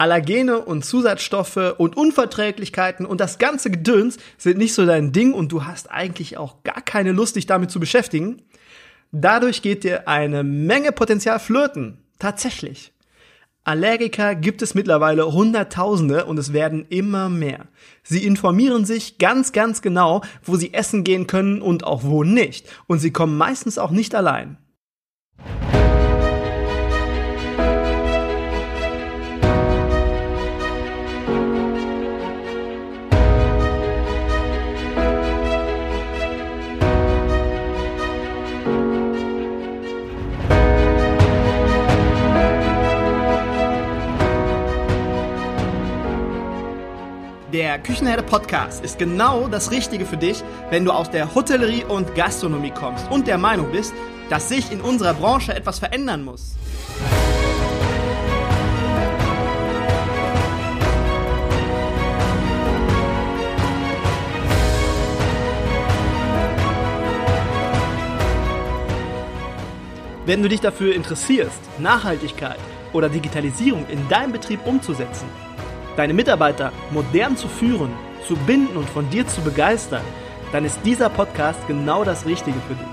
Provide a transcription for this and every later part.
Allergene und Zusatzstoffe und Unverträglichkeiten und das ganze Gedöns sind nicht so dein Ding und du hast eigentlich auch gar keine Lust, dich damit zu beschäftigen. Dadurch geht dir eine Menge Potenzial flirten. Tatsächlich. Allergiker gibt es mittlerweile Hunderttausende und es werden immer mehr. Sie informieren sich ganz, ganz genau, wo sie essen gehen können und auch wo nicht. Und sie kommen meistens auch nicht allein. Der Küchenherde Podcast ist genau das Richtige für dich, wenn du aus der Hotellerie und Gastronomie kommst und der Meinung bist, dass sich in unserer Branche etwas verändern muss. Wenn du dich dafür interessierst, Nachhaltigkeit oder Digitalisierung in deinem Betrieb umzusetzen, deine Mitarbeiter modern zu führen, zu binden und von dir zu begeistern, dann ist dieser Podcast genau das Richtige für dich.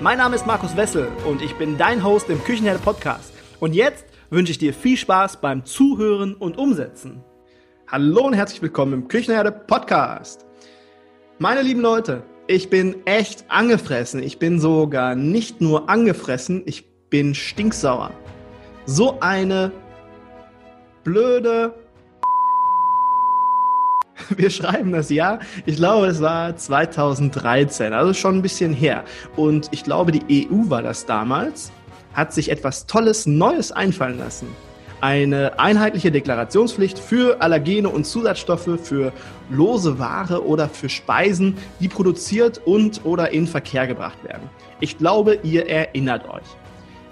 Mein Name ist Markus Wessel und ich bin dein Host im Küchenherde Podcast. Und jetzt wünsche ich dir viel Spaß beim Zuhören und Umsetzen. Hallo und herzlich willkommen im Küchenherde Podcast. Meine lieben Leute, ich bin echt angefressen. Ich bin sogar nicht nur angefressen, ich bin stinksauer. So eine blöde, wir schreiben das Jahr, ich glaube, es war 2013, also schon ein bisschen her. Und ich glaube, die EU war das damals, hat sich etwas Tolles, Neues einfallen lassen. Eine einheitliche Deklarationspflicht für Allergene und Zusatzstoffe, für lose Ware oder für Speisen, die produziert und oder in Verkehr gebracht werden. Ich glaube, ihr erinnert euch.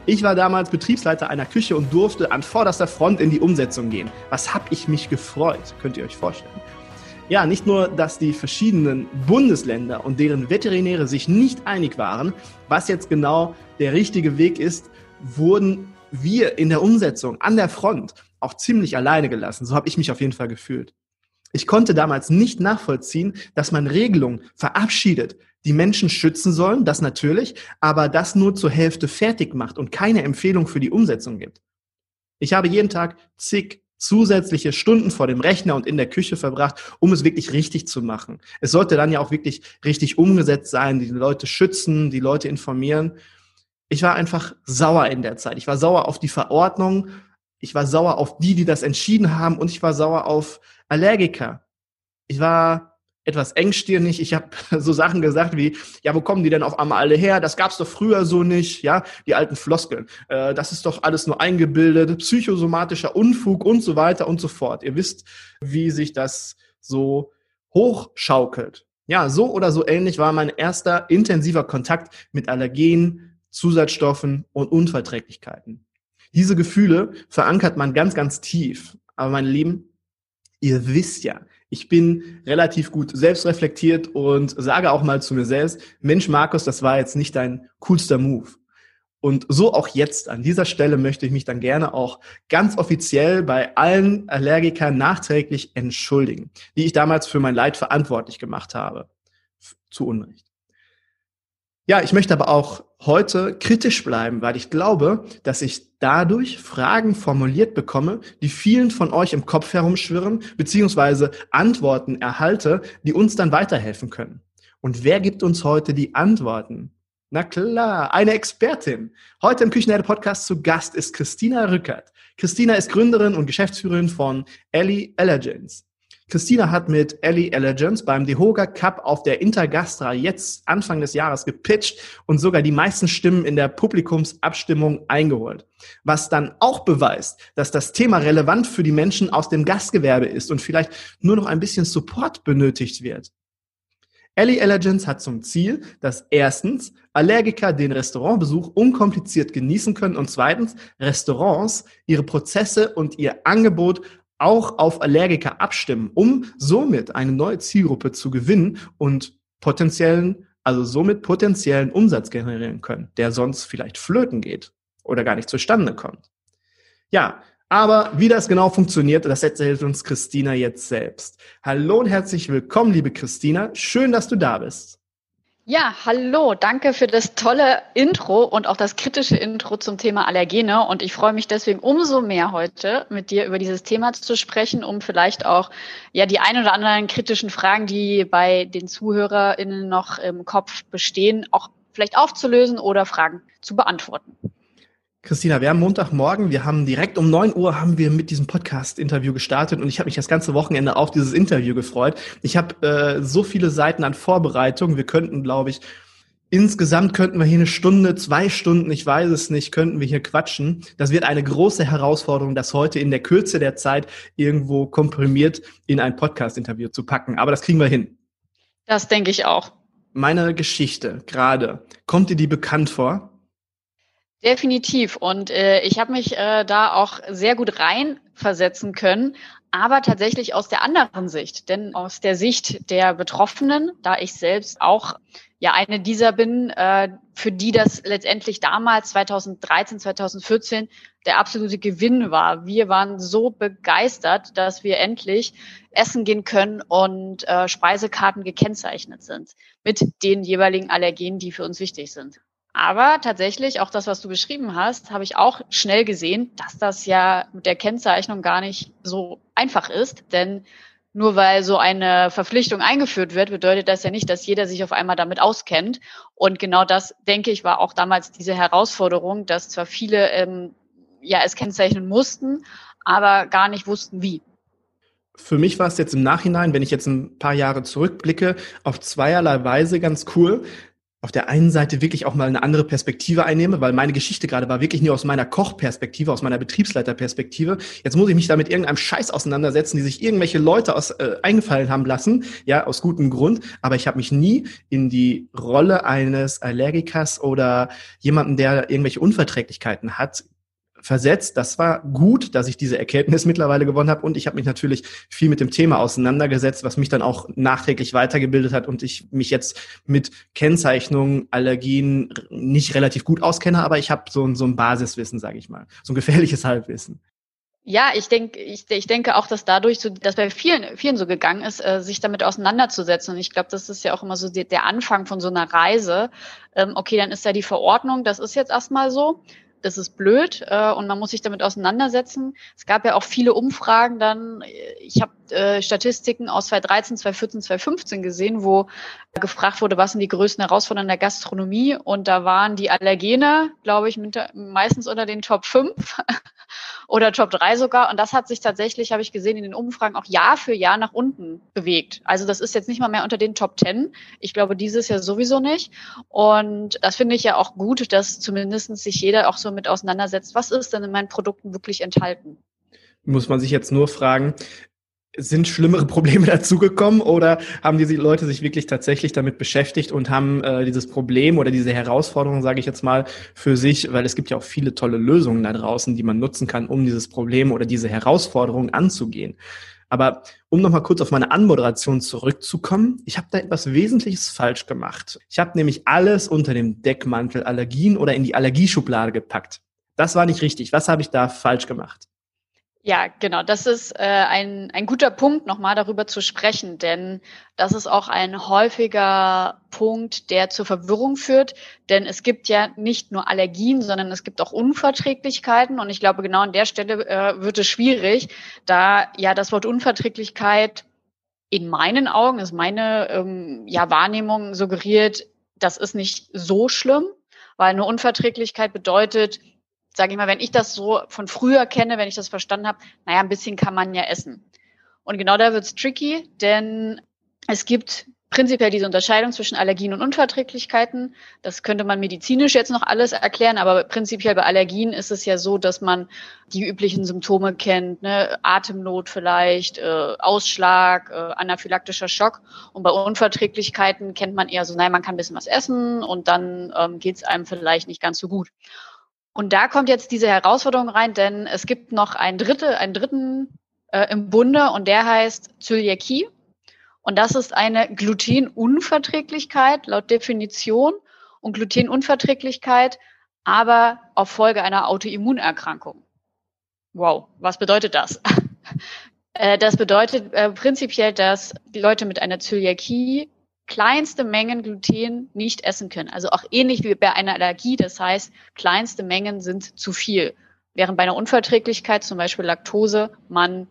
Ich war damals Betriebsleiter einer Küche und durfte an vorderster Front in die Umsetzung gehen. Was hab ich mich gefreut, könnt ihr euch vorstellen. Ja, nicht nur, dass die verschiedenen Bundesländer und deren Veterinäre sich nicht einig waren, was jetzt genau der richtige Weg ist, wurden wir in der Umsetzung an der Front auch ziemlich alleine gelassen. So habe ich mich auf jeden Fall gefühlt. Ich konnte damals nicht nachvollziehen, dass man Regelungen verabschiedet, die Menschen schützen sollen, das natürlich, aber das nur zur Hälfte fertig macht und keine Empfehlung für die Umsetzung gibt. Ich habe jeden Tag zig zusätzliche Stunden vor dem Rechner und in der Küche verbracht, um es wirklich richtig zu machen. Es sollte dann ja auch wirklich richtig umgesetzt sein, die Leute schützen, die Leute informieren. Ich war einfach sauer in der Zeit. Ich war sauer auf die Verordnung. Ich war sauer auf die, die das entschieden haben. Und ich war sauer auf Allergiker. Ich war etwas engstirnig. Ich habe so Sachen gesagt wie, ja, wo kommen die denn auf einmal alle her? Das gab's doch früher so nicht, ja, die alten Floskeln. Äh, das ist doch alles nur eingebildet, psychosomatischer Unfug und so weiter und so fort. Ihr wisst, wie sich das so hochschaukelt. Ja, so oder so ähnlich war mein erster intensiver Kontakt mit Allergen, Zusatzstoffen und Unverträglichkeiten. Diese Gefühle verankert man ganz, ganz tief. Aber meine Lieben, ihr wisst ja, ich bin relativ gut selbstreflektiert und sage auch mal zu mir selbst, Mensch, Markus, das war jetzt nicht dein coolster Move. Und so auch jetzt an dieser Stelle möchte ich mich dann gerne auch ganz offiziell bei allen Allergikern nachträglich entschuldigen, die ich damals für mein Leid verantwortlich gemacht habe. Zu Unrecht. Ja, ich möchte aber auch heute kritisch bleiben, weil ich glaube, dass ich dadurch Fragen formuliert bekomme, die vielen von euch im Kopf herumschwirren, beziehungsweise Antworten erhalte, die uns dann weiterhelfen können. Und wer gibt uns heute die Antworten? Na klar, eine Expertin. Heute im Küchenherde Podcast zu Gast ist Christina Rückert. Christina ist Gründerin und Geschäftsführerin von Ellie Allergens. Christina hat mit Ellie Elegance beim Dehoga Cup auf der Intergastra jetzt Anfang des Jahres gepitcht und sogar die meisten Stimmen in der Publikumsabstimmung eingeholt. Was dann auch beweist, dass das Thema relevant für die Menschen aus dem Gastgewerbe ist und vielleicht nur noch ein bisschen Support benötigt wird. Ellie Elegance hat zum Ziel, dass erstens Allergiker den Restaurantbesuch unkompliziert genießen können und zweitens Restaurants ihre Prozesse und ihr Angebot auch auf Allergiker abstimmen, um somit eine neue Zielgruppe zu gewinnen und potenziellen, also somit potenziellen Umsatz generieren können, der sonst vielleicht flöten geht oder gar nicht zustande kommt. Ja, Aber wie das genau funktioniert, das erzählt uns Christina jetzt selbst. Hallo und herzlich willkommen, liebe Christina. Schön, dass du da bist. Ja, hallo, danke für das tolle Intro und auch das kritische Intro zum Thema Allergene. Und ich freue mich deswegen umso mehr heute mit dir über dieses Thema zu sprechen, um vielleicht auch ja die ein oder anderen kritischen Fragen, die bei den ZuhörerInnen noch im Kopf bestehen, auch vielleicht aufzulösen oder Fragen zu beantworten. Christina, wir haben Montagmorgen, wir haben direkt um neun Uhr haben wir mit diesem Podcast-Interview gestartet und ich habe mich das ganze Wochenende auf dieses Interview gefreut. Ich habe äh, so viele Seiten an Vorbereitung. Wir könnten, glaube ich, insgesamt könnten wir hier eine Stunde, zwei Stunden, ich weiß es nicht, könnten wir hier quatschen. Das wird eine große Herausforderung, das heute in der Kürze der Zeit irgendwo komprimiert in ein Podcast-Interview zu packen. Aber das kriegen wir hin. Das denke ich auch. Meine Geschichte gerade, kommt dir die bekannt vor? Definitiv. Und äh, ich habe mich äh, da auch sehr gut reinversetzen können, aber tatsächlich aus der anderen Sicht. Denn aus der Sicht der Betroffenen, da ich selbst auch ja eine dieser bin, äh, für die das letztendlich damals 2013, 2014 der absolute Gewinn war. Wir waren so begeistert, dass wir endlich essen gehen können und äh, Speisekarten gekennzeichnet sind mit den jeweiligen Allergenen, die für uns wichtig sind. Aber tatsächlich, auch das, was du beschrieben hast, habe ich auch schnell gesehen, dass das ja mit der Kennzeichnung gar nicht so einfach ist. Denn nur weil so eine Verpflichtung eingeführt wird, bedeutet das ja nicht, dass jeder sich auf einmal damit auskennt. Und genau das, denke ich, war auch damals diese Herausforderung, dass zwar viele ähm, ja es kennzeichnen mussten, aber gar nicht wussten, wie. Für mich war es jetzt im Nachhinein, wenn ich jetzt ein paar Jahre zurückblicke, auf zweierlei Weise ganz cool auf der einen Seite wirklich auch mal eine andere Perspektive einnehme, weil meine Geschichte gerade war wirklich nur aus meiner Kochperspektive, aus meiner Betriebsleiterperspektive. Jetzt muss ich mich da mit irgendeinem Scheiß auseinandersetzen, die sich irgendwelche Leute aus, äh, eingefallen haben lassen, ja, aus gutem Grund. Aber ich habe mich nie in die Rolle eines Allergikers oder jemanden, der irgendwelche Unverträglichkeiten hat, versetzt. Das war gut, dass ich diese Erkenntnis mittlerweile gewonnen habe und ich habe mich natürlich viel mit dem Thema auseinandergesetzt, was mich dann auch nachträglich weitergebildet hat und ich mich jetzt mit Kennzeichnungen, Allergien nicht relativ gut auskenne, aber ich habe so, so ein Basiswissen, sage ich mal, so ein gefährliches Halbwissen. Ja, ich denke, ich, ich denke auch, dass dadurch, so, dass bei vielen, vielen so gegangen ist, äh, sich damit auseinanderzusetzen. Und ich glaube, das ist ja auch immer so die, der Anfang von so einer Reise. Ähm, okay, dann ist da die Verordnung, das ist jetzt erstmal so das ist blöd äh, und man muss sich damit auseinandersetzen. Es gab ja auch viele Umfragen dann. Ich habe äh, Statistiken aus 2013, 2014, 2015 gesehen, wo gefragt wurde, was sind die größten Herausforderungen der Gastronomie und da waren die Allergene, glaube ich, mit, meistens unter den Top 5 oder Top 3 sogar und das hat sich tatsächlich, habe ich gesehen, in den Umfragen auch Jahr für Jahr nach unten bewegt. Also das ist jetzt nicht mal mehr unter den Top 10. Ich glaube, dieses Jahr sowieso nicht und das finde ich ja auch gut, dass zumindest sich jeder auch so mit auseinandersetzt, was ist denn in meinen Produkten wirklich enthalten muss man sich jetzt nur fragen, sind schlimmere Probleme dazugekommen oder haben diese Leute sich wirklich tatsächlich damit beschäftigt und haben äh, dieses Problem oder diese Herausforderung, sage ich jetzt mal, für sich, weil es gibt ja auch viele tolle Lösungen da draußen, die man nutzen kann, um dieses Problem oder diese Herausforderung anzugehen. Aber um nochmal kurz auf meine Anmoderation zurückzukommen, ich habe da etwas Wesentliches falsch gemacht. Ich habe nämlich alles unter dem Deckmantel Allergien oder in die Allergieschublade gepackt. Das war nicht richtig. Was habe ich da falsch gemacht? Ja, genau. Das ist äh, ein, ein guter Punkt, nochmal darüber zu sprechen, denn das ist auch ein häufiger Punkt, der zur Verwirrung führt. Denn es gibt ja nicht nur Allergien, sondern es gibt auch Unverträglichkeiten. Und ich glaube, genau an der Stelle äh, wird es schwierig, da ja das Wort Unverträglichkeit in meinen Augen, ist meine ähm, ja, Wahrnehmung suggeriert, das ist nicht so schlimm, weil eine Unverträglichkeit bedeutet, sage ich mal, wenn ich das so von früher kenne, wenn ich das verstanden habe, naja, ein bisschen kann man ja essen. Und genau da wird's tricky, denn es gibt prinzipiell diese Unterscheidung zwischen Allergien und Unverträglichkeiten. Das könnte man medizinisch jetzt noch alles erklären, aber prinzipiell bei Allergien ist es ja so, dass man die üblichen Symptome kennt, ne? Atemnot vielleicht, äh, Ausschlag, äh, anaphylaktischer Schock. Und bei Unverträglichkeiten kennt man eher so, nein, man kann ein bisschen was essen und dann ähm, geht's einem vielleicht nicht ganz so gut. Und da kommt jetzt diese Herausforderung rein, denn es gibt noch einen, dritte, einen dritten äh, im Bunde und der heißt Zöliakie. Und das ist eine Glutenunverträglichkeit laut Definition und Glutenunverträglichkeit, aber auf Folge einer Autoimmunerkrankung. Wow, was bedeutet das? Äh, das bedeutet äh, prinzipiell, dass Leute mit einer Zöliakie kleinste Mengen Gluten nicht essen können. Also auch ähnlich wie bei einer Allergie. Das heißt, kleinste Mengen sind zu viel. Während bei einer Unverträglichkeit, zum Beispiel Laktose, man,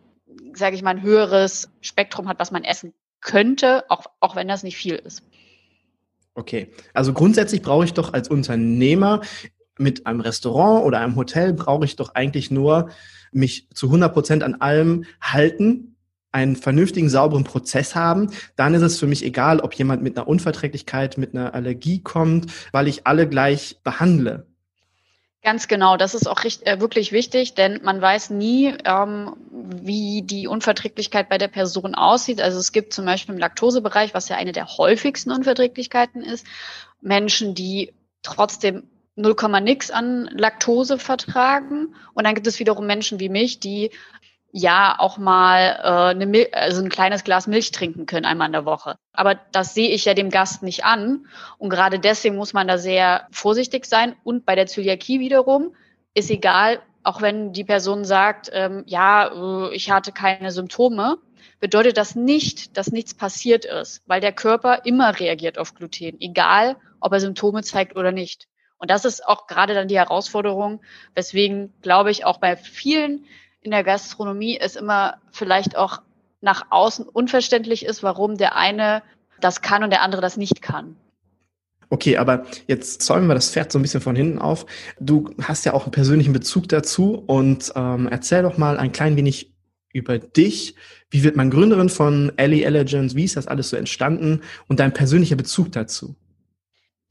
sage ich mal, ein höheres Spektrum hat, was man essen könnte, auch, auch wenn das nicht viel ist. Okay, also grundsätzlich brauche ich doch als Unternehmer mit einem Restaurant oder einem Hotel brauche ich doch eigentlich nur mich zu 100 Prozent an allem halten, einen vernünftigen, sauberen Prozess haben, dann ist es für mich egal, ob jemand mit einer Unverträglichkeit, mit einer Allergie kommt, weil ich alle gleich behandle. Ganz genau, das ist auch richtig, äh, wirklich wichtig, denn man weiß nie, ähm, wie die Unverträglichkeit bei der Person aussieht. Also es gibt zum Beispiel im Laktosebereich, was ja eine der häufigsten Unverträglichkeiten ist, Menschen, die trotzdem 0, nix an Laktose vertragen. Und dann gibt es wiederum Menschen wie mich, die ja auch mal äh, eine Mil also ein kleines Glas Milch trinken können einmal in der Woche. Aber das sehe ich ja dem Gast nicht an. Und gerade deswegen muss man da sehr vorsichtig sein. Und bei der Zöliakie wiederum ist egal, auch wenn die Person sagt, ähm, ja, äh, ich hatte keine Symptome, bedeutet das nicht, dass nichts passiert ist, weil der Körper immer reagiert auf Gluten, egal ob er Symptome zeigt oder nicht. Und das ist auch gerade dann die Herausforderung, weswegen, glaube ich, auch bei vielen in der Gastronomie es immer vielleicht auch nach außen unverständlich ist, warum der eine das kann und der andere das nicht kann. Okay, aber jetzt zäumen wir das Pferd so ein bisschen von hinten auf. Du hast ja auch einen persönlichen Bezug dazu und ähm, erzähl doch mal ein klein wenig über dich. Wie wird man Gründerin von Ellie Elegance? Wie ist das alles so entstanden und dein persönlicher Bezug dazu?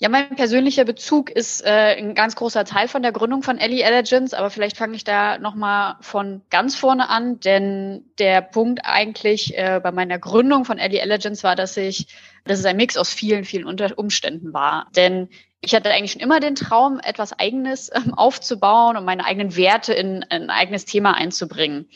Ja, mein persönlicher Bezug ist äh, ein ganz großer Teil von der Gründung von Ellie Elegance, aber vielleicht fange ich da nochmal von ganz vorne an, denn der Punkt eigentlich äh, bei meiner Gründung von Ellie Elegance war, dass ich, dass es ein Mix aus vielen, vielen Unter Umständen war. Denn ich hatte eigentlich schon immer den Traum, etwas Eigenes ähm, aufzubauen und meine eigenen Werte in, in ein eigenes Thema einzubringen.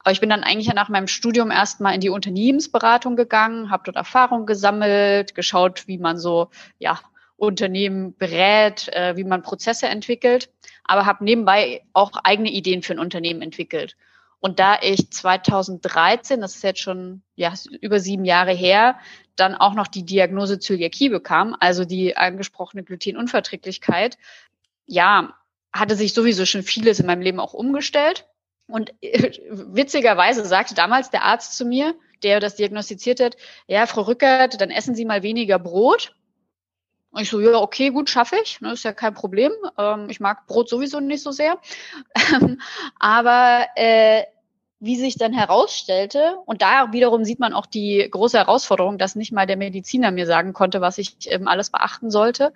Aber ich bin dann eigentlich nach meinem Studium erstmal in die Unternehmensberatung gegangen, habe dort Erfahrung gesammelt, geschaut, wie man so ja Unternehmen berät, äh, wie man Prozesse entwickelt, aber habe nebenbei auch eigene Ideen für ein Unternehmen entwickelt. Und da ich 2013, das ist jetzt schon ja, über sieben Jahre her, dann auch noch die Diagnose Zöliakie bekam, also die angesprochene Glutenunverträglichkeit, ja, hatte sich sowieso schon vieles in meinem Leben auch umgestellt. Und witzigerweise sagte damals der Arzt zu mir, der das diagnostiziert hat, ja, Frau Rückert, dann essen Sie mal weniger Brot und ich so, ja, okay, gut, schaffe ich. Ne, ist ja kein Problem. Ähm, ich mag Brot sowieso nicht so sehr. Aber äh, wie sich dann herausstellte, und da wiederum sieht man auch die große Herausforderung, dass nicht mal der Mediziner mir sagen konnte, was ich ähm, alles beachten sollte,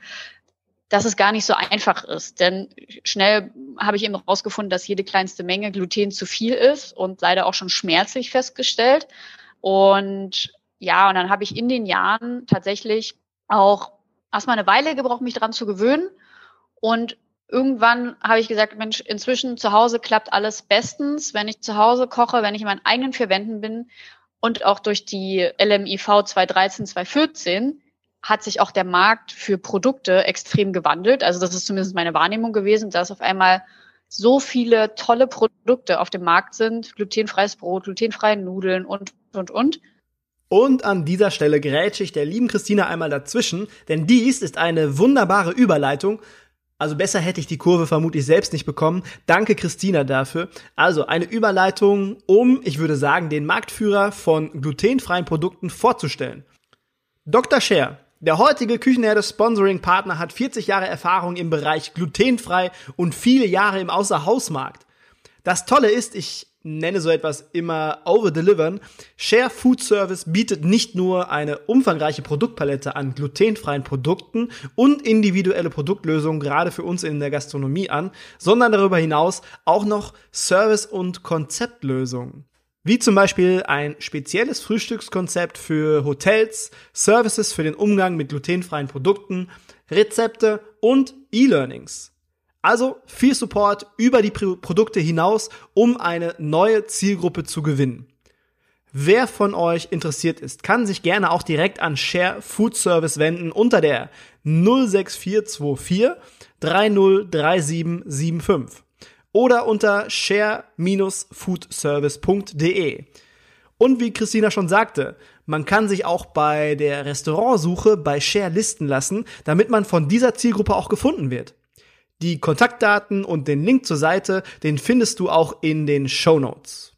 dass es gar nicht so einfach ist. Denn schnell habe ich eben herausgefunden, dass jede kleinste Menge Gluten zu viel ist und leider auch schon schmerzlich festgestellt. Und ja, und dann habe ich in den Jahren tatsächlich auch erstmal eine Weile gebraucht, mich dran zu gewöhnen. Und irgendwann habe ich gesagt, Mensch, inzwischen zu Hause klappt alles bestens, wenn ich zu Hause koche, wenn ich in meinen eigenen vier Wänden bin. Und auch durch die LMIV 2013, 2014 hat sich auch der Markt für Produkte extrem gewandelt. Also das ist zumindest meine Wahrnehmung gewesen, dass auf einmal so viele tolle Produkte auf dem Markt sind. Glutenfreies Brot, glutenfreie Nudeln und, und, und. Und an dieser Stelle grätsche ich der lieben Christina einmal dazwischen, denn dies ist eine wunderbare Überleitung. Also besser hätte ich die Kurve vermutlich selbst nicht bekommen. Danke Christina dafür. Also eine Überleitung, um, ich würde sagen, den Marktführer von glutenfreien Produkten vorzustellen. Dr. Scher, der heutige Küchenherde Sponsoring Partner hat 40 Jahre Erfahrung im Bereich glutenfrei und viele Jahre im Außerhausmarkt. Das Tolle ist, ich nenne so etwas immer over-delivern. Share Food Service bietet nicht nur eine umfangreiche Produktpalette an glutenfreien Produkten und individuelle Produktlösungen gerade für uns in der Gastronomie an, sondern darüber hinaus auch noch Service- und Konzeptlösungen. Wie zum Beispiel ein spezielles Frühstückskonzept für Hotels, Services für den Umgang mit glutenfreien Produkten, Rezepte und E-Learnings. Also viel Support über die Produkte hinaus, um eine neue Zielgruppe zu gewinnen. Wer von euch interessiert ist, kann sich gerne auch direkt an Share Food Service wenden unter der 06424 303775. oder unter share-foodservice.de. Und wie Christina schon sagte, man kann sich auch bei der Restaurantsuche bei Share listen lassen, damit man von dieser Zielgruppe auch gefunden wird. Die Kontaktdaten und den Link zur Seite, den findest du auch in den Show Notes.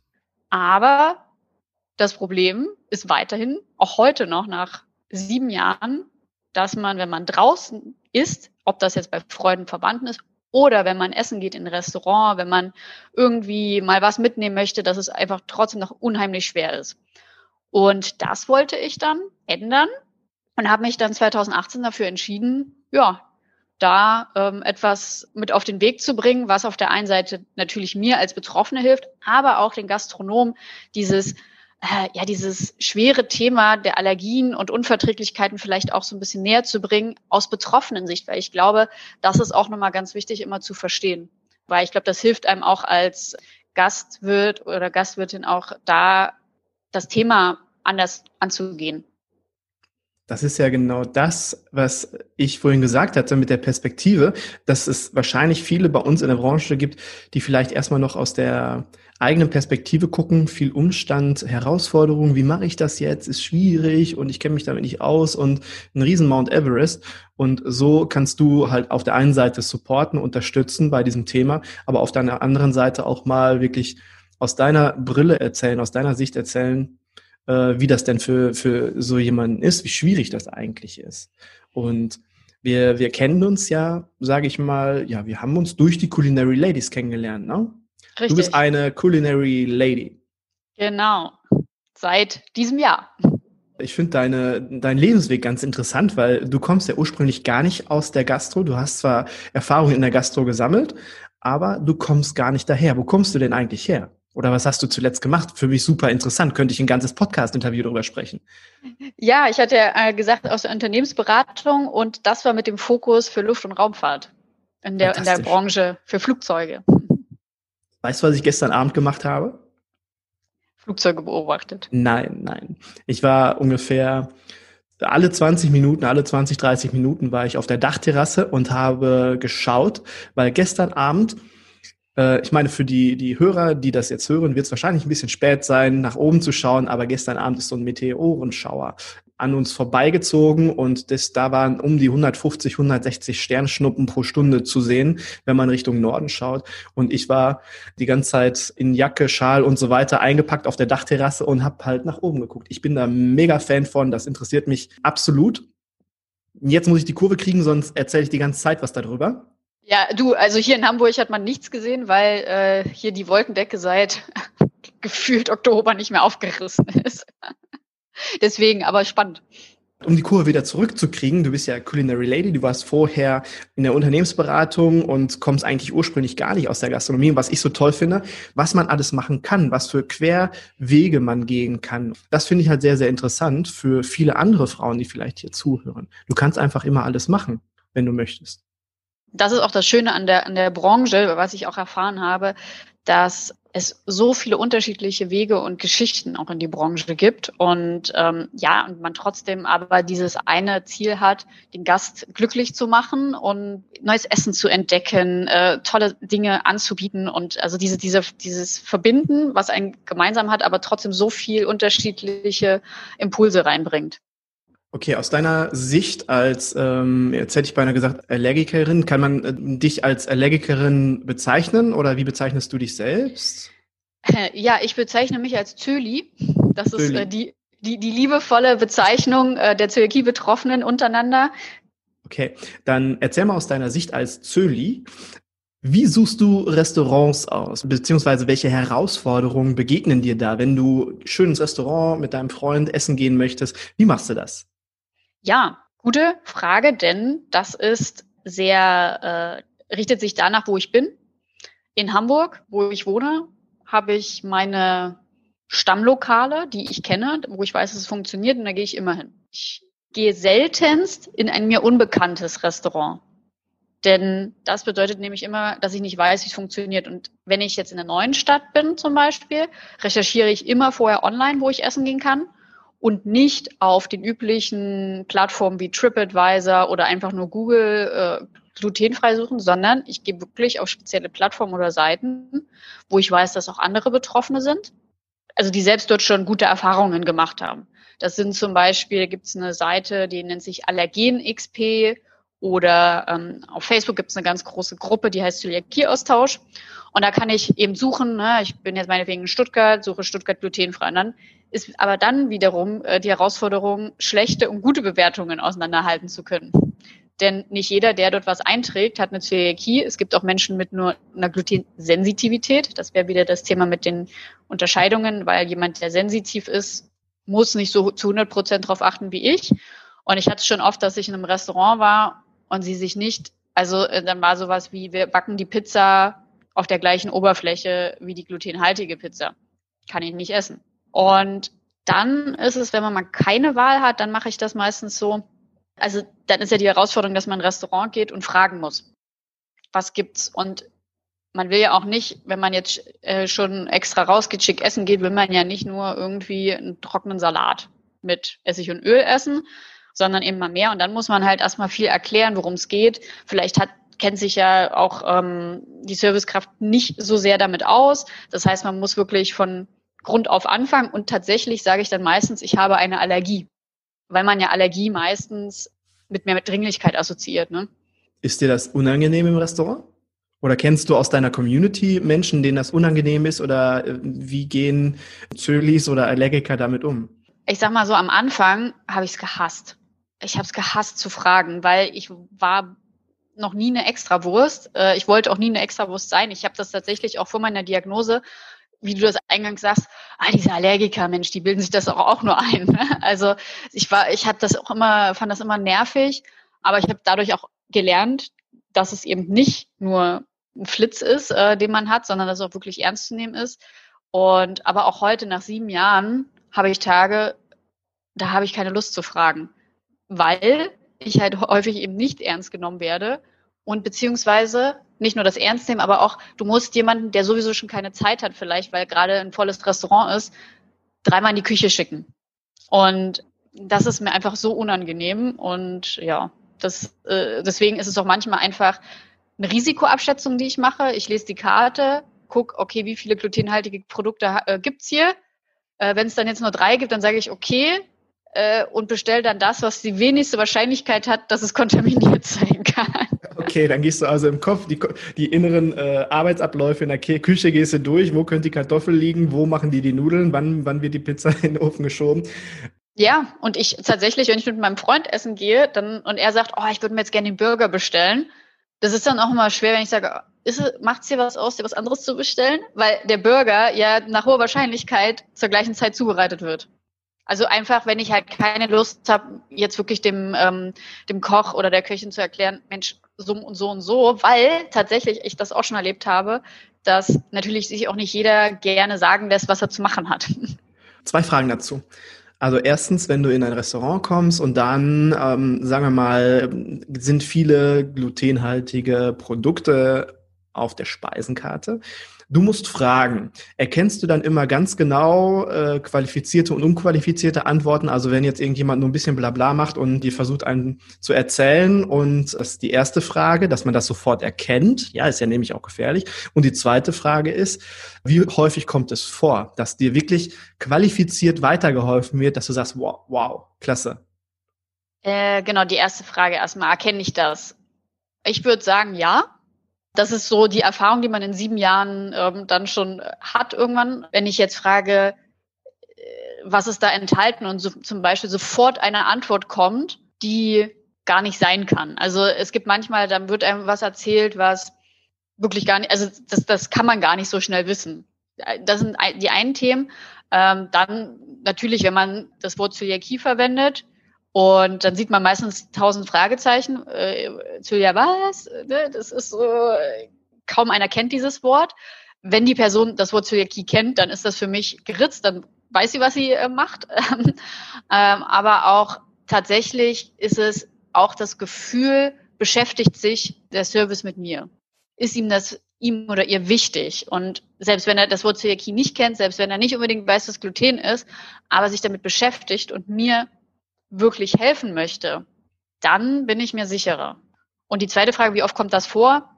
Aber das Problem ist weiterhin, auch heute noch nach sieben Jahren, dass man, wenn man draußen ist, ob das jetzt bei Freunden, Verwandten ist oder wenn man essen geht in ein Restaurant, wenn man irgendwie mal was mitnehmen möchte, dass es einfach trotzdem noch unheimlich schwer ist. Und das wollte ich dann ändern und habe mich dann 2018 dafür entschieden, ja, da ähm, etwas mit auf den Weg zu bringen, was auf der einen Seite natürlich mir als Betroffene hilft, aber auch den Gastronomen dieses äh, ja dieses schwere Thema der Allergien und Unverträglichkeiten vielleicht auch so ein bisschen näher zu bringen aus betroffenen Sicht, weil ich glaube, das ist auch nochmal ganz wichtig immer zu verstehen, weil ich glaube, das hilft einem auch als Gastwirt oder Gastwirtin auch da das Thema anders anzugehen. Das ist ja genau das, was ich vorhin gesagt hatte mit der Perspektive, dass es wahrscheinlich viele bei uns in der Branche gibt, die vielleicht erstmal noch aus der eigenen Perspektive gucken, viel Umstand, Herausforderungen, wie mache ich das jetzt, ist schwierig und ich kenne mich damit nicht aus und ein riesen Mount Everest. Und so kannst du halt auf der einen Seite supporten, unterstützen bei diesem Thema, aber auf deiner anderen Seite auch mal wirklich aus deiner Brille erzählen, aus deiner Sicht erzählen, äh, wie das denn für, für so jemanden ist, wie schwierig das eigentlich ist. Und wir, wir kennen uns ja, sage ich mal, ja, wir haben uns durch die Culinary Ladies kennengelernt, ne? Richtig. Du bist eine Culinary Lady. Genau. Seit diesem Jahr. Ich finde deine, dein Lebensweg ganz interessant, weil du kommst ja ursprünglich gar nicht aus der Gastro. Du hast zwar Erfahrungen in der Gastro gesammelt, aber du kommst gar nicht daher. Wo kommst du denn eigentlich her? Oder was hast du zuletzt gemacht? Für mich super interessant. Könnte ich ein ganzes Podcast-Interview darüber sprechen? Ja, ich hatte ja gesagt aus der Unternehmensberatung und das war mit dem Fokus für Luft- und Raumfahrt in der, in der Branche für Flugzeuge. Weißt du, was ich gestern Abend gemacht habe? Flugzeuge beobachtet. Nein, nein. Ich war ungefähr alle 20 Minuten, alle 20, 30 Minuten war ich auf der Dachterrasse und habe geschaut, weil gestern Abend äh, ich meine, für die, die Hörer, die das jetzt hören, wird es wahrscheinlich ein bisschen spät sein, nach oben zu schauen, aber gestern Abend ist so ein Meteorenschauer an uns vorbeigezogen und das, da waren um die 150, 160 Sternschnuppen pro Stunde zu sehen, wenn man Richtung Norden schaut. Und ich war die ganze Zeit in Jacke, Schal und so weiter eingepackt auf der Dachterrasse und habe halt nach oben geguckt. Ich bin da mega Fan von, das interessiert mich absolut. Jetzt muss ich die Kurve kriegen, sonst erzähle ich die ganze Zeit was darüber. Ja, du, also hier in Hamburg hat man nichts gesehen, weil äh, hier die Wolkendecke seit gefühlt Oktober nicht mehr aufgerissen ist. Deswegen, aber spannend. Um die Kurve wieder zurückzukriegen, du bist ja Culinary Lady, du warst vorher in der Unternehmensberatung und kommst eigentlich ursprünglich gar nicht aus der Gastronomie. Und was ich so toll finde, was man alles machen kann, was für Querwege man gehen kann. Das finde ich halt sehr, sehr interessant für viele andere Frauen, die vielleicht hier zuhören. Du kannst einfach immer alles machen, wenn du möchtest das ist auch das Schöne an der, an der Branche, was ich auch erfahren habe, dass es so viele unterschiedliche Wege und Geschichten auch in die Branche gibt und ähm, ja und man trotzdem aber dieses eine Ziel hat, den Gast glücklich zu machen und neues Essen zu entdecken, äh, tolle Dinge anzubieten und also diese diese dieses Verbinden, was einen gemeinsam hat, aber trotzdem so viel unterschiedliche Impulse reinbringt. Okay, aus deiner Sicht als, ähm, jetzt hätte ich beinahe gesagt, Allergikerin, kann man äh, dich als Allergikerin bezeichnen oder wie bezeichnest du dich selbst? Ja, ich bezeichne mich als Zöli. Das Zöli. ist äh, die, die, die liebevolle Bezeichnung äh, der Zöliakie-Betroffenen untereinander. Okay, dann erzähl mal aus deiner Sicht als Zöli, wie suchst du Restaurants aus? Beziehungsweise welche Herausforderungen begegnen dir da, wenn du schön ins Restaurant mit deinem Freund essen gehen möchtest? Wie machst du das? Ja, gute Frage, denn das ist sehr, äh, richtet sich danach, wo ich bin. In Hamburg, wo ich wohne, habe ich meine Stammlokale, die ich kenne, wo ich weiß, dass es funktioniert und da gehe ich immer hin. Ich gehe seltenst in ein mir unbekanntes Restaurant. Denn das bedeutet nämlich immer, dass ich nicht weiß, wie es funktioniert. Und wenn ich jetzt in einer neuen Stadt bin zum Beispiel, recherchiere ich immer vorher online, wo ich essen gehen kann und nicht auf den üblichen Plattformen wie TripAdvisor oder einfach nur Google, äh, glutenfrei suchen, sondern ich gehe wirklich auf spezielle Plattformen oder Seiten, wo ich weiß, dass auch andere Betroffene sind. Also die selbst dort schon gute Erfahrungen gemacht haben. Das sind zum Beispiel, gibt es eine Seite, die nennt sich Allergen XP oder ähm, auf Facebook gibt es eine ganz große Gruppe, die heißt Zöliakie-Austausch. Und da kann ich eben suchen, ne, ich bin jetzt meinetwegen in Stuttgart, suche Stuttgart glutenfrei. Und dann ist aber dann wiederum äh, die Herausforderung, schlechte und gute Bewertungen auseinanderhalten zu können. Denn nicht jeder, der dort was einträgt, hat eine Zöliakie. Es gibt auch Menschen mit nur einer Glutensensitivität. Das wäre wieder das Thema mit den Unterscheidungen, weil jemand, der sensitiv ist, muss nicht so zu 100 Prozent darauf achten wie ich. Und ich hatte es schon oft, dass ich in einem Restaurant war und sie sich nicht, also äh, dann war sowas wie, wir backen die Pizza auf der gleichen Oberfläche wie die glutenhaltige Pizza. Kann ich nicht essen. Und dann ist es, wenn man mal keine Wahl hat, dann mache ich das meistens so. Also dann ist ja die Herausforderung, dass man in ein Restaurant geht und fragen muss, was gibt's? Und man will ja auch nicht, wenn man jetzt äh, schon extra rausgeht, schick essen geht, will man ja nicht nur irgendwie einen trockenen Salat mit Essig und Öl essen, sondern eben mal mehr. Und dann muss man halt erstmal viel erklären, worum es geht. Vielleicht hat kennt sich ja auch ähm, die Servicekraft nicht so sehr damit aus. Das heißt, man muss wirklich von Grund auf anfangen und tatsächlich sage ich dann meistens, ich habe eine Allergie, weil man ja Allergie meistens mit mehr mit Dringlichkeit assoziiert. Ne? Ist dir das unangenehm im Restaurant? Oder kennst du aus deiner Community Menschen, denen das unangenehm ist? Oder äh, wie gehen Zölis oder Allergiker damit um? Ich sag mal so, am Anfang habe ich es gehasst. Ich habe es gehasst zu fragen, weil ich war noch nie eine Extrawurst. Äh, ich wollte auch nie eine Extrawurst sein. Ich habe das tatsächlich auch vor meiner Diagnose, wie du das eingangs sagst, ah, diese Allergiker, Mensch, die bilden sich das auch, auch nur ein. Ne? Also ich war, ich habe das auch immer, fand das immer nervig, aber ich habe dadurch auch gelernt, dass es eben nicht nur ein Flitz ist, äh, den man hat, sondern dass es auch wirklich ernst zu nehmen ist. Und aber auch heute nach sieben Jahren habe ich Tage, da habe ich keine Lust zu fragen, weil ich halt häufig eben nicht ernst genommen werde und beziehungsweise nicht nur das Ernst nehmen, aber auch, du musst jemanden, der sowieso schon keine Zeit hat, vielleicht, weil gerade ein volles Restaurant ist, dreimal in die Küche schicken. Und das ist mir einfach so unangenehm und ja, das, äh, deswegen ist es auch manchmal einfach eine Risikoabschätzung, die ich mache. Ich lese die Karte, guck, okay, wie viele glutenhaltige Produkte äh, gibt's hier? Äh, Wenn es dann jetzt nur drei gibt, dann sage ich, okay, äh, und bestelle dann das, was die wenigste Wahrscheinlichkeit hat, dass es kontaminiert sein kann. Okay, dann gehst du also im Kopf die, die inneren äh, Arbeitsabläufe in der Küche gehst du durch. Wo könnte die Kartoffel liegen? Wo machen die die Nudeln? Wann, wann wird die Pizza in den Ofen geschoben? Ja, und ich tatsächlich, wenn ich mit meinem Freund essen gehe, dann und er sagt, oh, ich würde mir jetzt gerne den Burger bestellen. Das ist dann auch immer schwer, wenn ich sage, macht es dir was aus, dir was anderes zu bestellen? Weil der Burger ja nach hoher Wahrscheinlichkeit zur gleichen Zeit zubereitet wird. Also einfach, wenn ich halt keine Lust habe, jetzt wirklich dem, ähm, dem Koch oder der Köchin zu erklären, Mensch, so und so und so, weil tatsächlich ich das auch schon erlebt habe, dass natürlich sich auch nicht jeder gerne sagen lässt, was er zu machen hat. Zwei Fragen dazu. Also erstens, wenn du in ein Restaurant kommst und dann, ähm, sagen wir mal, sind viele glutenhaltige Produkte auf der Speisenkarte. Du musst fragen. Erkennst du dann immer ganz genau äh, qualifizierte und unqualifizierte Antworten? Also wenn jetzt irgendjemand nur ein bisschen Blabla macht und dir versucht, einen zu erzählen und das ist die erste Frage, dass man das sofort erkennt. Ja, ist ja nämlich auch gefährlich. Und die zweite Frage ist, wie häufig kommt es vor, dass dir wirklich qualifiziert weitergeholfen wird, dass du sagst, wow, wow, klasse. Äh, genau, die erste Frage erstmal, erkenne ich das? Ich würde sagen, ja das ist so die Erfahrung, die man in sieben Jahren ähm, dann schon hat irgendwann. Wenn ich jetzt frage, äh, was ist da enthalten und so, zum Beispiel sofort eine Antwort kommt, die gar nicht sein kann. Also es gibt manchmal, dann wird einem was erzählt, was wirklich gar nicht, also das, das kann man gar nicht so schnell wissen. Das sind die einen Themen. Ähm, dann natürlich, wenn man das Wort Zöliakie verwendet, und dann sieht man meistens tausend Fragezeichen. Äh, zu ja was? Ne? Das ist so, kaum einer kennt dieses Wort. Wenn die Person das Wort Zöliakie kennt, dann ist das für mich geritzt, dann weiß sie, was sie äh, macht. ähm, aber auch tatsächlich ist es auch das Gefühl, beschäftigt sich der Service mit mir? Ist ihm das ihm oder ihr wichtig? Und selbst wenn er das Wort Zöliakie nicht kennt, selbst wenn er nicht unbedingt weiß, was Gluten ist, aber sich damit beschäftigt und mir wirklich helfen möchte, dann bin ich mir sicherer. Und die zweite Frage, wie oft kommt das vor?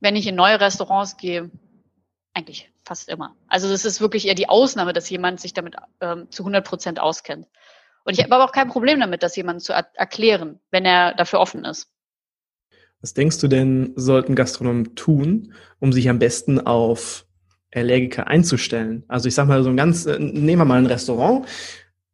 Wenn ich in neue Restaurants gehe, eigentlich fast immer. Also das ist wirklich eher die Ausnahme, dass jemand sich damit ähm, zu 100 Prozent auskennt. Und ich habe aber auch kein Problem damit, das jemandem zu er erklären, wenn er dafür offen ist. Was denkst du denn, sollten Gastronomen tun, um sich am besten auf Allergiker einzustellen? Also ich sag mal so ein ganz, äh, nehmen wir mal ein Restaurant,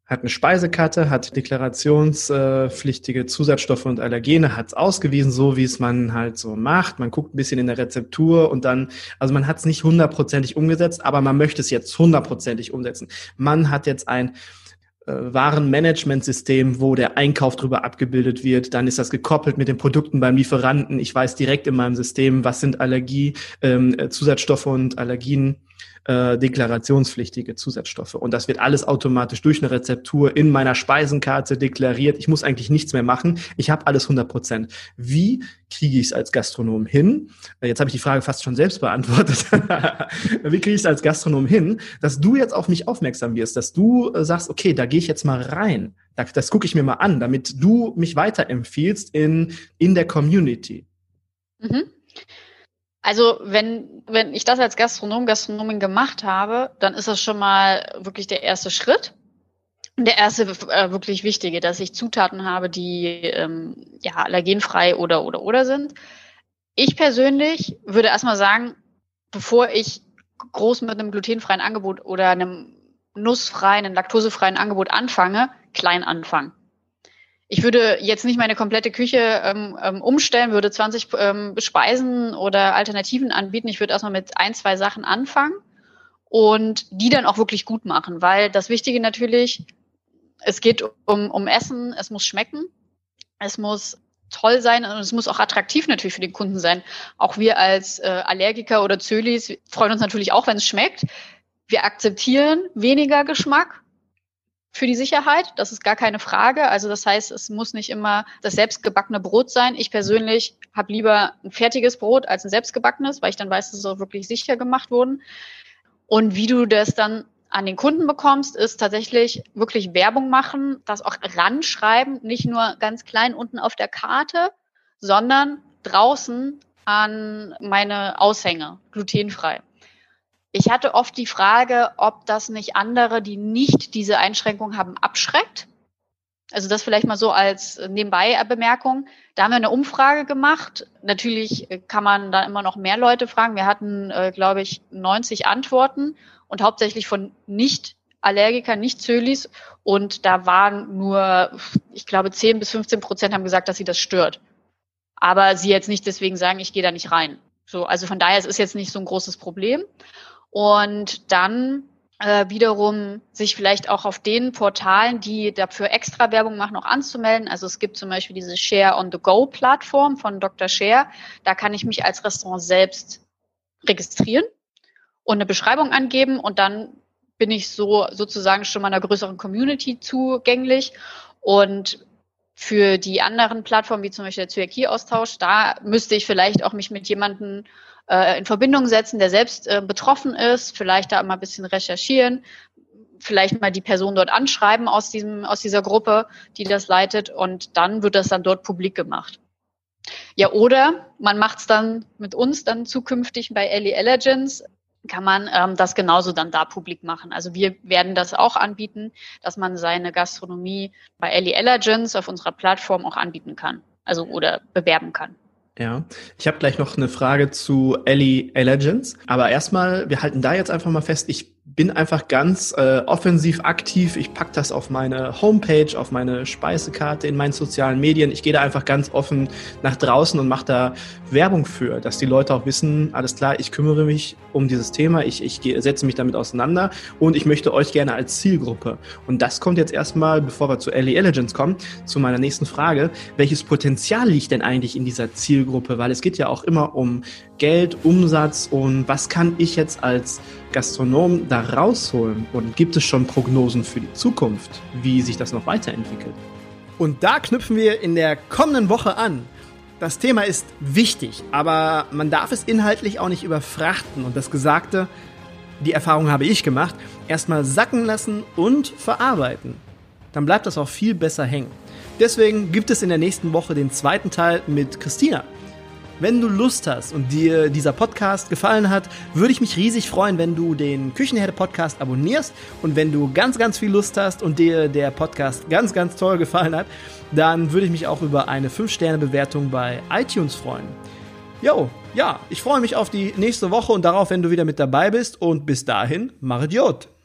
hat eine Speisekarte, hat deklarationspflichtige Zusatzstoffe und Allergene, hat es ausgewiesen, so wie es man halt so macht. Man guckt ein bisschen in der Rezeptur und dann, also man hat es nicht hundertprozentig umgesetzt, aber man möchte es jetzt hundertprozentig umsetzen. Man hat jetzt ein äh, Warenmanagementsystem, wo der Einkauf drüber abgebildet wird. Dann ist das gekoppelt mit den Produkten beim Lieferanten. Ich weiß direkt in meinem System, was sind Allergie, ähm, äh, Zusatzstoffe und Allergien äh, deklarationspflichtige Zusatzstoffe. Und das wird alles automatisch durch eine Rezeptur in meiner Speisenkarte deklariert. Ich muss eigentlich nichts mehr machen. Ich habe alles 100 Prozent. Wie kriege ich es als Gastronom hin? Äh, jetzt habe ich die Frage fast schon selbst beantwortet. Wie kriege ich es als Gastronom hin, dass du jetzt auf mich aufmerksam wirst, dass du äh, sagst, okay, da gehe ich jetzt mal rein. Das, das gucke ich mir mal an, damit du mich weiterempfiehlst in, in der Community. Mhm. Also wenn, wenn ich das als Gastronom, Gastronomin gemacht habe, dann ist das schon mal wirklich der erste Schritt. Der erste äh, wirklich wichtige, dass ich Zutaten habe, die ähm, ja allergenfrei oder oder oder sind. Ich persönlich würde erstmal sagen, bevor ich groß mit einem glutenfreien Angebot oder einem nussfreien, einem laktosefreien Angebot anfange, klein anfangen ich würde jetzt nicht meine komplette Küche ähm, ähm, umstellen, würde 20 ähm, Speisen oder Alternativen anbieten. Ich würde erstmal mit ein, zwei Sachen anfangen und die dann auch wirklich gut machen, weil das Wichtige natürlich, es geht um, um Essen, es muss schmecken, es muss toll sein und es muss auch attraktiv natürlich für den Kunden sein. Auch wir als äh, Allergiker oder Zölis freuen uns natürlich auch, wenn es schmeckt. Wir akzeptieren weniger Geschmack für die Sicherheit. Das ist gar keine Frage. Also das heißt, es muss nicht immer das selbstgebackene Brot sein. Ich persönlich habe lieber ein fertiges Brot als ein selbstgebackenes, weil ich dann weiß, dass es auch wirklich sicher gemacht wurden. Und wie du das dann an den Kunden bekommst, ist tatsächlich wirklich Werbung machen, das auch ranschreiben, nicht nur ganz klein unten auf der Karte, sondern draußen an meine Aushänge, glutenfrei. Ich hatte oft die Frage, ob das nicht andere, die nicht diese Einschränkung haben, abschreckt. Also das vielleicht mal so als Nebenbei-Bemerkung. Da haben wir eine Umfrage gemacht. Natürlich kann man da immer noch mehr Leute fragen. Wir hatten, äh, glaube ich, 90 Antworten und hauptsächlich von Nicht-Allergikern, Nicht-Zölis. Und da waren nur, ich glaube, 10 bis 15 Prozent haben gesagt, dass sie das stört. Aber sie jetzt nicht deswegen sagen, ich gehe da nicht rein. So, also von daher, es ist jetzt nicht so ein großes Problem und dann äh, wiederum sich vielleicht auch auf den Portalen, die dafür extra Werbung machen, auch anzumelden. Also es gibt zum Beispiel diese Share on the Go Plattform von Dr. Share. Da kann ich mich als Restaurant selbst registrieren und eine Beschreibung angeben und dann bin ich so sozusagen schon mal einer größeren Community zugänglich und für die anderen Plattformen, wie zum Beispiel der Zyakie-Austausch, da müsste ich vielleicht auch mich mit jemandem äh, in Verbindung setzen, der selbst äh, betroffen ist, vielleicht da mal ein bisschen recherchieren, vielleicht mal die Person dort anschreiben aus diesem, aus dieser Gruppe, die das leitet und dann wird das dann dort publik gemacht. Ja, oder man macht es dann mit uns dann zukünftig bei Ellie Allergens, kann man ähm, das genauso dann da publik machen. Also wir werden das auch anbieten, dass man seine Gastronomie bei Ellie Allergens auf unserer Plattform auch anbieten kann. Also oder bewerben kann. Ja, ich habe gleich noch eine Frage zu Ellie Allergens. Aber erstmal, wir halten da jetzt einfach mal fest, ich bin einfach ganz äh, offensiv aktiv. Ich pack das auf meine Homepage, auf meine Speisekarte, in meinen sozialen Medien. Ich gehe da einfach ganz offen nach draußen und mache da Werbung für, dass die Leute auch wissen, alles klar, ich kümmere mich um dieses Thema, ich, ich setze mich damit auseinander und ich möchte euch gerne als Zielgruppe. Und das kommt jetzt erstmal, bevor wir zu Ellie Elegance kommen, zu meiner nächsten Frage. Welches Potenzial liegt denn eigentlich in dieser Zielgruppe? Weil es geht ja auch immer um Geld, Umsatz und was kann ich jetzt als Gastronom da rausholen? Und gibt es schon Prognosen für die Zukunft, wie sich das noch weiterentwickelt? Und da knüpfen wir in der kommenden Woche an. Das Thema ist wichtig, aber man darf es inhaltlich auch nicht überfrachten und das Gesagte, die Erfahrung habe ich gemacht, erstmal sacken lassen und verarbeiten. Dann bleibt das auch viel besser hängen. Deswegen gibt es in der nächsten Woche den zweiten Teil mit Christina. Wenn du Lust hast und dir dieser Podcast gefallen hat, würde ich mich riesig freuen, wenn du den Küchenherde Podcast abonnierst und wenn du ganz, ganz viel Lust hast und dir der Podcast ganz, ganz toll gefallen hat, dann würde ich mich auch über eine 5-Sterne-Bewertung bei iTunes freuen. Jo, ja, ich freue mich auf die nächste Woche und darauf, wenn du wieder mit dabei bist und bis dahin, mach Idiot!